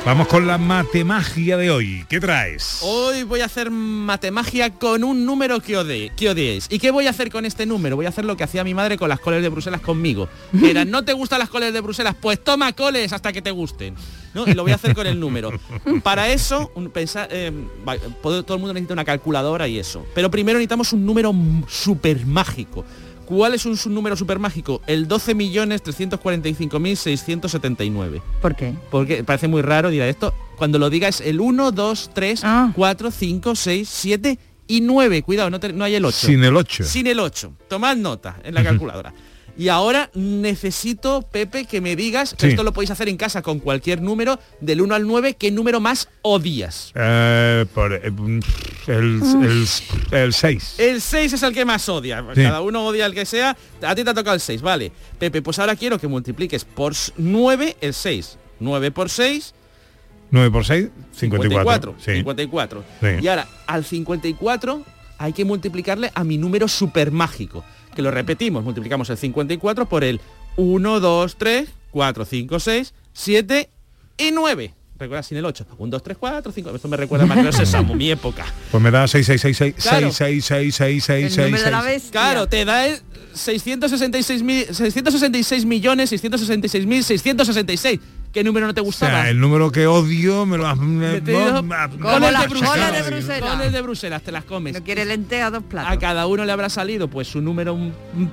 Vamos con la matemagia de hoy. ¿Qué traes? Hoy voy a hacer matemagia con un número que, ode que odiéis. ¿Y qué voy a hacer con este número? Voy a hacer lo que hacía mi madre con las coles de Bruselas conmigo. Era, ¿no te gustan las coles de Bruselas? Pues toma coles hasta que te gusten. ¿no? Y lo voy a hacer con el número. Para eso, un- pensar, eh, todo el mundo necesita una calculadora y eso. Pero primero necesitamos un número súper mágico. ¿Cuál es un, número súper mágico? El 12.345.679. ¿Por qué? Porque parece muy raro, dirá esto. Cuando lo diga es el 1, 2, 3, 4, 5, 6, 7 y 9. Cuidado, no, te- no hay el 8. Sin el 8. Sin el 8. Tomad nota en la calculadora. Y ahora necesito, Pepe, que me digas, Sí. esto lo podéis hacer en casa con cualquier número, del 1 al 9, ¿qué número más odias? Eh, por, eh, el, el, el 6. El 6 es el que más odia. Sí. Cada uno odia el que sea. A ti te ha tocado el 6, vale. Pepe, pues ahora quiero que multipliques por 9 el 6. 9 por 6, 9 por 6, 54. 54. Sí. 54. Sí. Y ahora, al 54 hay que multiplicarle a mi número super mágico. Que lo repetimos, multiplicamos el 54 por el 1, 2, 3, 4, 5, 6, 7 y 9. Recuerda sin el 8. 1, 2, 3, 4, 5. Esto me recuerda más que Sésamo, mi época. Pues me da 6, 6, 6, 6, Claro. 6, 6, 6, 6, 6, 6. Claro, te da el 666 mil- 666 millones 666 mil 666. ¿Qué número no te O gustaba? sea, el número que odio me lo has... me- Metido me- con el la de Bruselas. de Bruselas. Con el de Bruselas, te las comes. No quiere lenteja dos platos. A cada uno le habrá salido pues su número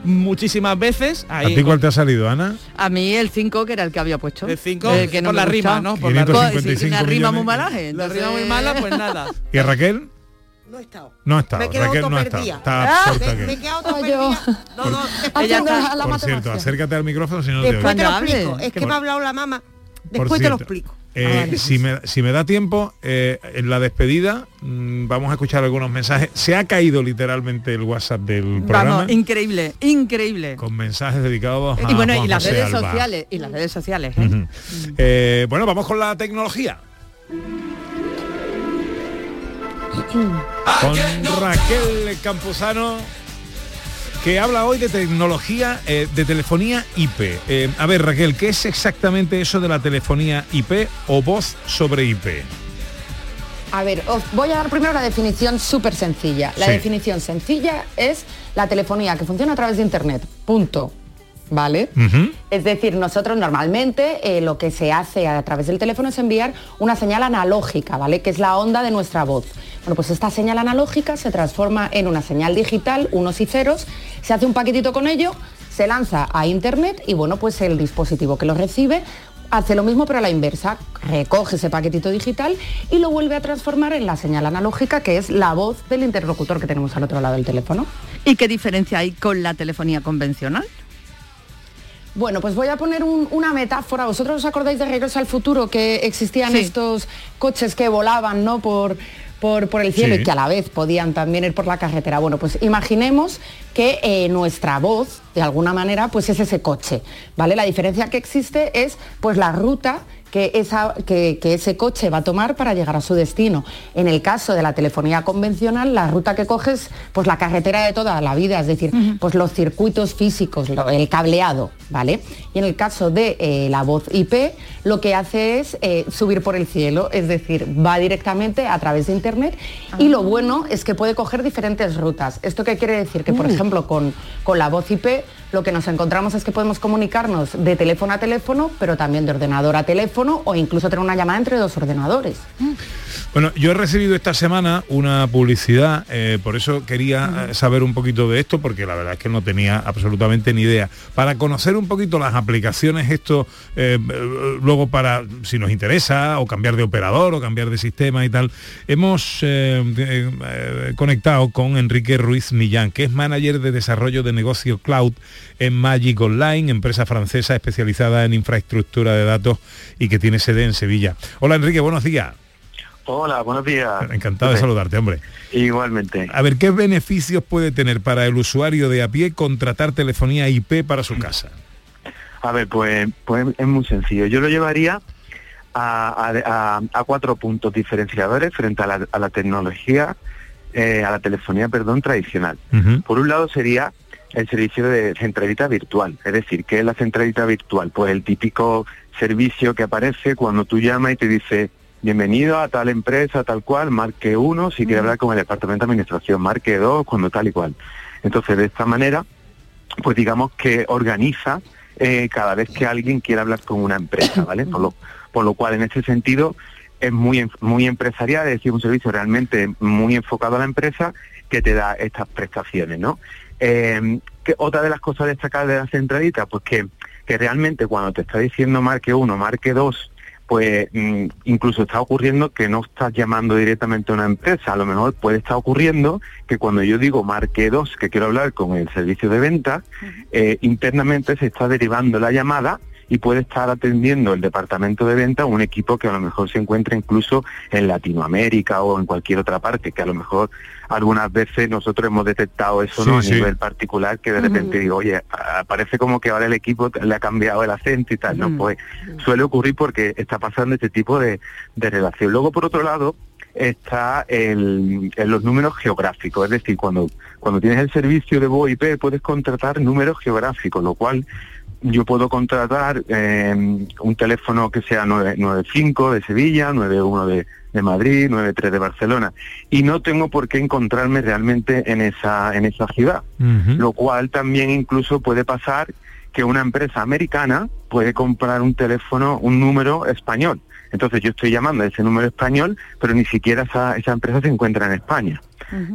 muchísimas veces. ¿A ti cuál te ha salido, Ana? A mí el 5 que era el que había puesto. El 5 Eh, que no por la rima. ¿no? Por la rima. 555 Sí, una rima muy mala. La rima muy mala, pues nada. ¿Y a Raquel? No he estado. No ha estado. Me he quedado Raquel no ha estado. Está Ah, absorta me, aquí. me he quedado autoperdida. No, no, Ella está- Por cierto, acércate al micrófono si no te después te lo explico. Es que me ha hablado la mamá. Después te lo explico. eh, Ah, vale. si, me, si me da tiempo, eh, en la despedida mm, vamos a escuchar algunos mensajes. Se ha caído literalmente el WhatsApp del programa Vamos, increíble, increíble. con mensajes dedicados a Y bueno, y Juan las José redes Alba. sociales, y las redes sociales, ¿eh? Ujú. Eh, bueno, vamos con la tecnología. Con Raquel Campuzano, que habla hoy de tecnología, eh, de telefonía IP. Eh, a ver, Raquel, ¿qué es exactamente eso de la telefonía IP o voz sobre IP? A ver, os voy a dar primero la definición súper sencilla. La Sí. definición sencilla es la telefonía que funciona a través de Internet. Punto. ¿Vale? Es decir, nosotros normalmente eh, lo que se hace a través del teléfono es enviar una señal analógica, ¿vale? Que es la onda de nuestra voz. Bueno, pues esta señal analógica se transforma en una señal digital, unos y ceros, se hace un paquetito con ello, se lanza a internet y bueno, pues el dispositivo que lo recibe hace lo mismo pero a la inversa, recoge ese paquetito digital y lo vuelve a transformar en la señal analógica que es la voz del interlocutor que tenemos al otro lado del teléfono. ¿Y qué diferencia hay con la telefonía convencional? Bueno, pues voy a poner un- una metáfora. ¿Vosotros os acordáis de Regreso al Futuro que existían Sí. estos coches que volaban ¿no? por, por, por el cielo Sí. y que a la vez podían también ir por la carretera? Bueno, pues imaginemos que eh, nuestra voz, de alguna manera, pues es ese coche. ¿Vale? La diferencia que existe es pues la ruta que, esa- que- que ese coche va a tomar para llegar a su destino. En el caso de la telefonía convencional, la ruta que coges, pues la carretera de toda la vida, es decir, pues los circuitos físicos, lo- el cableado, ¿vale? Y en el caso de eh, la voz IP, lo que hace es eh, subir por el cielo, es decir, va directamente a través de internet y lo bueno es que puede coger diferentes rutas. ¿Esto qué quiere decir? Que, por Uh. ejemplo, con, con la voz IP lo que nos encontramos es que podemos comunicarnos de teléfono a teléfono, pero también de ordenador a teléfono o incluso tener una llamada entre dos ordenadores. Bueno, yo he recibido esta semana una publicidad, eh, por eso quería eh, saber un poquito de esto, porque la verdad es que no tenía absolutamente ni idea. Para conocer un poquito las aplicaciones, esto eh, luego para, si nos interesa, o cambiar de operador, o cambiar de sistema y tal, hemos eh, conectado con Enrique Ruiz Millán, que es manager de desarrollo de negocio cloud en Magic Online, empresa francesa especializada en infraestructura de datos y que tiene sede en Sevilla. Hola Enrique, buenos días. Hola, buenos días. Encantado de saludarte, hombre. Igualmente. A ver, ¿qué beneficios puede tener para el usuario de a pie contratar telefonía IP para su casa? A ver, pues, pues es muy sencillo. Yo lo llevaría a, a- a- a cuatro puntos diferenciadores frente a la, a la tecnología, eh, a la telefonía, perdón, tradicional. Por un lado sería el servicio de centralita virtual. Es decir, ¿qué es la centralita virtual? Pues el típico servicio que aparece cuando tú llamas y te dice bienvenido a tal empresa, tal cual, marque uno, si quiere hablar con el departamento de administración, marque dos, cuando tal y cual. Entonces, de esta manera, pues digamos que organiza eh, cada vez que alguien quiera hablar con una empresa, ¿vale? Por lo, por lo cual, en este sentido, es muy, en- muy empresarial, es decir, un servicio realmente muy enfocado a la empresa que te da estas prestaciones, ¿no? Eh, que otra de las cosas destacadas de la centralita, pues que, que realmente cuando te está diciendo marque uno, marque dos, pues mm, incluso está ocurriendo que no estás llamando directamente a una empresa. A lo mejor puede estar ocurriendo que cuando yo digo marque 2 que quiero hablar con el servicio de venta, eh, internamente se está derivando la llamada y puede estar atendiendo el departamento de venta un equipo que a lo mejor se encuentra incluso en Latinoamérica o en cualquier otra parte, que a lo mejor algunas veces nosotros hemos detectado eso ¿no? a Sí, sí. nivel particular, que de repente digo, oye, parece como que ahora el equipo le ha cambiado el acento y tal, ¿no? Pues suele ocurrir porque está pasando este tipo de, de relación. Luego, por otro lado, está el, en los números geográficos, es decir, cuando, cuando tienes el servicio de VoIP puedes contratar números geográficos, lo cual yo puedo contratar eh, un teléfono que sea 995 de Sevilla, 91 de, de Madrid, 93 de Barcelona. Y no tengo por qué encontrarme realmente en esa en esa ciudad, lo cual también incluso puede pasar que una empresa americana puede comprar un teléfono, un número español. Entonces yo estoy llamando a ese número español, pero ni siquiera esa, esa empresa se encuentra en España.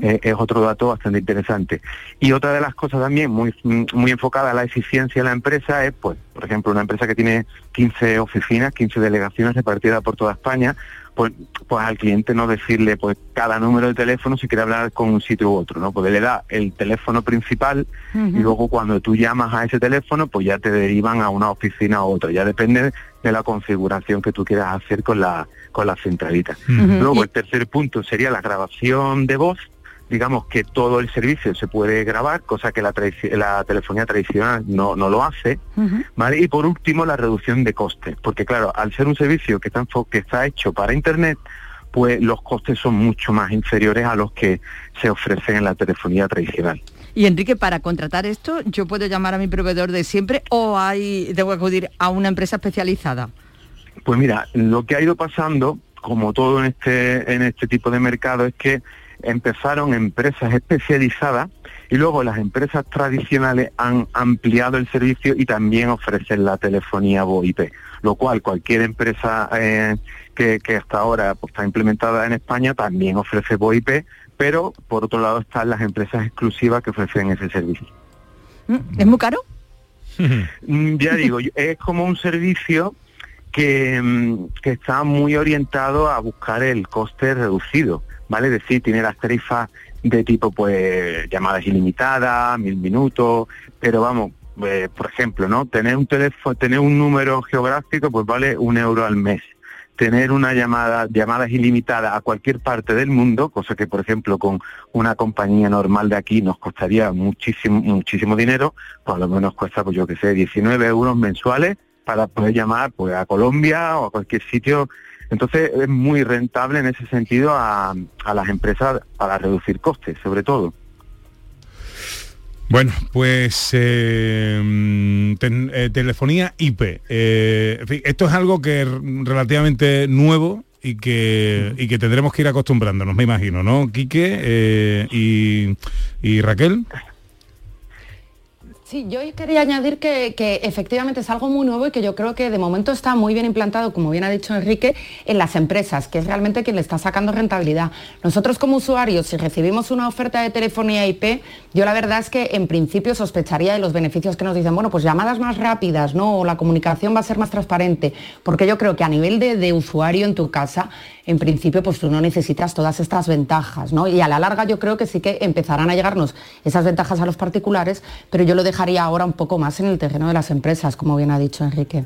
Eh, es otro dato bastante interesante. Y otra de las cosas también muy, muy enfocada a la eficiencia de la empresa es, pues, por ejemplo, una empresa que tiene 15 oficinas, 15 delegaciones repartidas por toda España, pues, pues al cliente no decirle pues cada número de teléfono si quiere hablar con un sitio u otro, ¿no? Pues le da el teléfono principal y luego cuando tú llamas a ese teléfono, pues ya te derivan a una oficina u otra. Ya depende de la configuración que tú quieras hacer con la, con la centralita. Luego el tercer punto sería la grabación de voz. Digamos que todo el servicio se puede grabar, cosa que la, la telefonía tradicional no, no lo hace. ¿vale? Y por último, la reducción de costes, porque claro, al ser un servicio que está, que está hecho para Internet, pues los costes son mucho más inferiores a los que se ofrecen en la telefonía tradicional. Y Enrique, para contratar esto, ¿yo puedo llamar a mi proveedor de siempre o hay, debo acudir a una empresa especializada? Pues mira, lo que ha ido pasando, como todo en este, en este tipo de mercado, es que empezaron empresas especializadas y luego las empresas tradicionales han ampliado el servicio y también ofrecen la telefonía VoIP, lo cual cualquier empresa eh, que, que hasta ahora pues, está implementada en España también ofrece VoIP, pero por otro lado están las empresas exclusivas que ofrecen ese servicio. ¿Mm? ¿Es muy caro? Mm, ya digo, es como un servicio que, mm, que está muy orientado a buscar el coste reducido, ¿vale? Es decir, tiene las tarifas de tipo, pues, llamadas ilimitadas, mil minutos, pero vamos, eh, por ejemplo, ¿no? Tener un teléfono, tener un número geográfico, pues vale un euro al mes. Tener una llamada, llamadas ilimitadas a cualquier parte del mundo, cosa que por ejemplo con una compañía normal de aquí nos costaría muchísimo, muchísimo dinero, pues a lo menos cuesta, pues yo que sé, 19 euros mensuales para poder llamar pues a Colombia o a cualquier sitio. Entonces es muy rentable en ese sentido a, a las empresas para reducir costes, sobre todo. Bueno, pues eh, mm, ten- eh, telefonía IP. Eh, en fin, esto es algo que es relativamente nuevo y que, y que tendremos que ir acostumbrándonos, me imagino, ¿no? Quique eh, y, y Raquel. Sí, yo quería añadir que, que efectivamente es algo muy nuevo y que yo creo que de momento está muy bien implantado, como bien ha dicho Enrique, en las empresas, que es realmente quien le está sacando rentabilidad. Nosotros como usuarios, si recibimos una oferta de telefonía IP, yo la verdad es que en principio sospecharía de los beneficios que nos dicen, bueno, pues llamadas más rápidas, ¿no? O la comunicación va a ser más transparente, porque yo creo que a nivel de, de usuario en tu casa, en principio, pues tú no necesitas todas estas ventajas, ¿no? Y a la larga yo creo que sí que empezarán a llegarnos esas ventajas a los particulares, pero yo lo dejaría ahora un poco más en el terreno de las empresas, como bien ha dicho Enrique.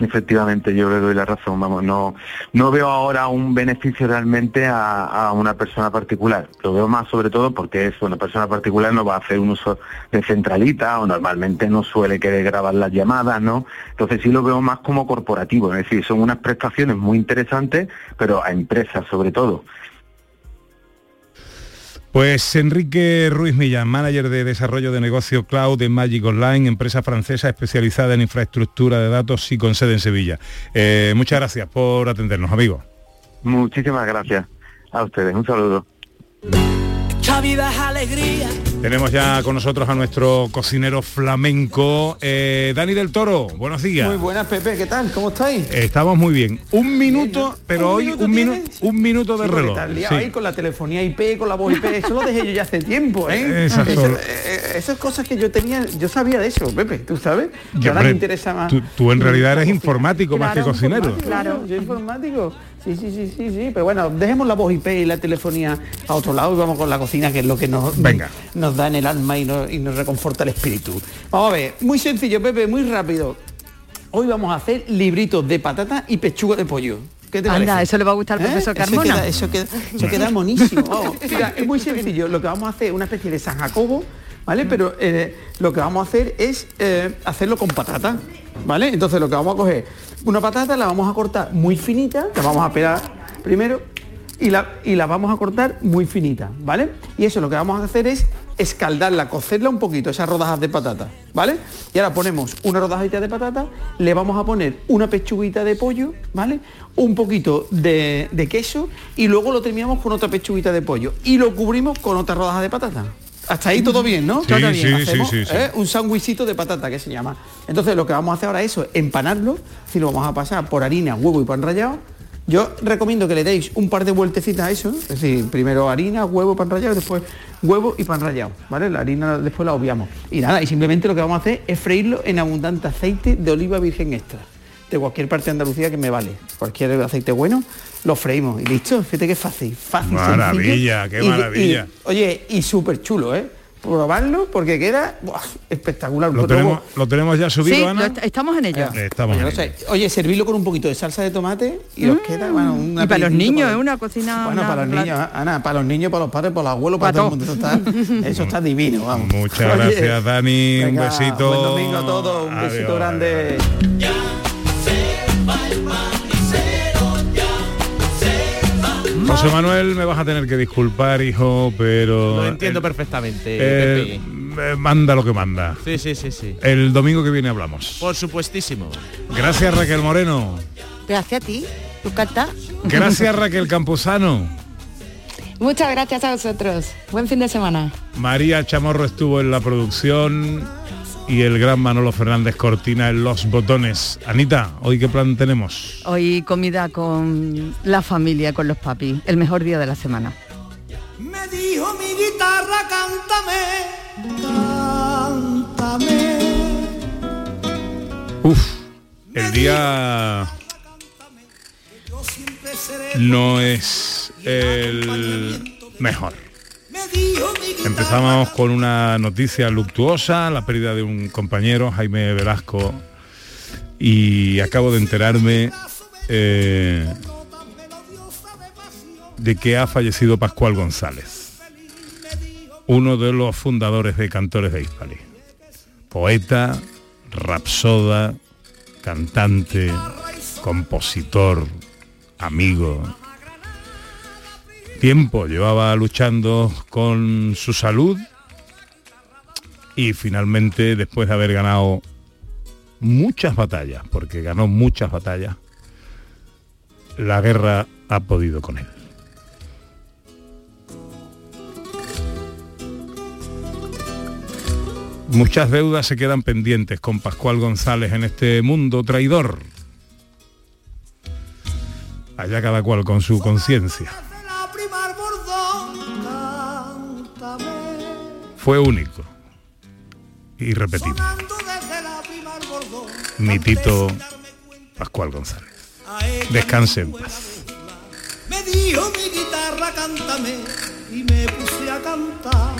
Efectivamente, yo le doy la razón. Vamos, no, no veo ahora un beneficio realmente a, una persona particular. Lo veo más sobre todo porque es una persona particular no va a hacer un uso de centralita o normalmente no suele querer grabar las llamadas, ¿no? Entonces sí lo veo más como corporativo. Es decir, son unas prestaciones muy interesantes, pero a empresas sobre todo. Pues Enrique Ruiz Millán, manager de desarrollo de negocio cloud de Magic Online, empresa francesa especializada en infraestructura de datos y con sede en Sevilla. Eh, muchas gracias por atendernos, amigos. Muchísimas gracias a ustedes. Un saludo. Mucha vida es alegría. Tenemos ya con nosotros a nuestro cocinero flamenco, eh, Dani del Toro. Buenos días. Muy buenas, Pepe, ¿qué tal? ¿Cómo estáis? Estamos muy bien. Un minuto, pero hoy un minuto, un minuto de Sí, reloj. estás liado Sí. ahí con la telefonía IP, con la voz IP, eso lo dejé yo ya hace tiempo, ¿eh? Esas son- eh, esas cosas que yo tenía, yo sabía de eso, Pepe, ¿tú sabes? Que Y, ahora me interesa más. Tú, tú en realidad eres informático más que cocinero. Claro, yo informático. Sí, sí, sí, sí, sí. Pero bueno, dejemos la voz IP y la telefonía a otro lado y vamos con la cocina, que es lo que nos, Venga. nos da en el alma y nos, y nos reconforta el espíritu. Vamos a ver, muy sencillo, Pepe, muy rápido. Hoy vamos a hacer libritos de patata y pechuga de pollo. ¿Qué te Anda, parece? eso le va a gustar al ¿Eh? profesor Eso Carmona. queda- Eso queda, eso queda monísimo. vamos. Mira, es muy sencillo. Lo que vamos a hacer es una especie de San Jacobo, ¿vale? Pero eh, lo que vamos a hacer es eh, hacerlo con patata, ¿vale? Entonces lo que vamos a coger, una patata la vamos a cortar muy finita, la vamos a pelar primero y la, y la vamos a cortar muy finita, ¿vale? Y eso lo que vamos a hacer es escaldarla, cocerla un poquito, esas rodajas de patata, ¿vale? Y ahora ponemos una rodajita de patata, le vamos a poner una pechuguita de pollo, ¿vale? Un poquito de, de queso y luego lo terminamos con otra pechuguita de pollo y lo cubrimos con otra rodaja de patata. Hasta ahí todo bien, ¿no? Sí, todo bien. Hacemos. ¿eh? un sándwichito de patata que se llama. Entonces lo que vamos a hacer ahora es eso, empanarlo, si lo vamos a pasar por harina, huevo y pan rallado. Yo recomiendo que le deis un par de vueltecitas a eso, es decir, primero harina, huevo, pan rallado, después huevo y pan rallado, ¿vale? La harina después la obviamos. Y nada, y simplemente lo que vamos a hacer es freírlo en abundante aceite de oliva virgen extra, de cualquier parte de Andalucía que me vale. Cualquier aceite bueno, lo freímos y listo. Fíjate que es fácil, fácil. Maravilla, sencillo. qué Y- maravilla. y- oye, y súper chulo, ¿eh? Probarlo porque queda ¡buah! espectacular. Lo Pues tenemos, lo tenemos ya subido, Sí, Ana. estamos en ello. Estamos Oye, en no sé, oye, servirlo con un poquito de salsa de tomate y os queda, bueno, un Mm. y para los niños, es una cocina... Bueno, una- para los niños, Ana, para los niños, para los padres, para los abuelos, para, Para todo el mundo. Eso está, eso está divino, vamos. Muchas Oye, gracias, Dani. venga, un besito. Buen domingo a todos, un besito Adiós. grande. José Manuel, me vas a tener que disculpar, hijo, pero... Lo entiendo el- perfectamente, eh, eh, manda lo que manda. Sí, sí, sí, sí. El domingo que viene hablamos. Por supuestísimo. Gracias Raquel Moreno. Gracias a ti, tú cantas. Gracias Raquel Campuzano. Muchas gracias a vosotros. Buen fin de semana. María Chamorro estuvo en la producción y el gran Manolo Fernández Cortina en los botones. Anita, ¿hoy qué plan tenemos? Hoy comida con la familia, con los papis. El mejor día de la semana. Me dijo mi guitarra, cántame, cántame. Uf, el día no es el mejor. Empezamos con una noticia luctuosa, la pérdida de un compañero, Jaime Velasco, y acabo de enterarme eh, de que ha fallecido Pascual González, uno de los fundadores de Cantores de Hispali. Poeta, rapsoda, cantante, compositor, amigo. Tiempo llevaba luchando con su salud y finalmente después de haber ganado muchas batallas, porque ganó muchas batallas, la guerra ha podido con él. Muchas deudas se quedan pendientes con Pascual González en este mundo traidor. Allá cada cual con su conciencia. Fue único. Irrepetible. Mi Tito Pascual González. Descanse en paz. Me dijo mi guitarra, cántame. Y me puse a cantar.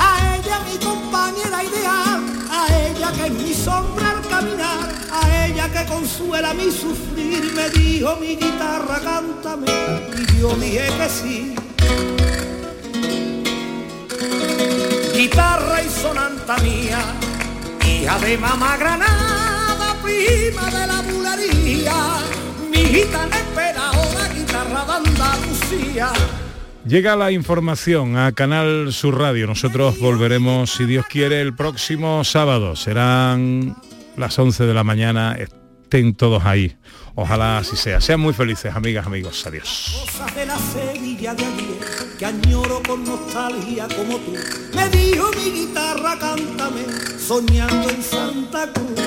A ella mi compañera ideal, a ella que es mi sombra al caminar, a ella que consuela mi sufrir, me dijo mi guitarra, cántame, y yo dije que sí. Guitarra y sonanta mía, hija de mamá granada, prima de la bulería, mi gitana espera ahora guitarra de Andalucía. Llega la información a Canal Sur Radio. Nosotros volveremos, si Dios quiere, el próximo sábado. Serán las 11 de la mañana. Estén todos ahí. Ojalá así sea. Sean muy felices, amigas, amigos. Adiós. Cosas de la Sevilla de ayer que añoro con nostalgia como tú. Me dijo mi guitarra, cántame, soñando en Santa Cruz.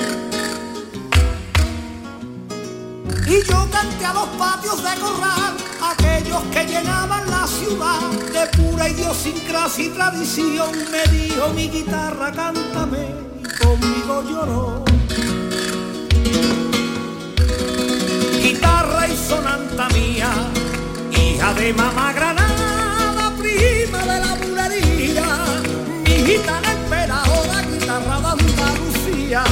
Y yo canté a los patios de corral, aquellos que llenaban la ciudad de pura idiosincrasia y tradición. Me dijo mi guitarra, cántame, y conmigo lloró. Guitarra y sonanta mía, hija de mamá granada, prima de la bulería, mi gitana emperadora, guitarra de Andalucía.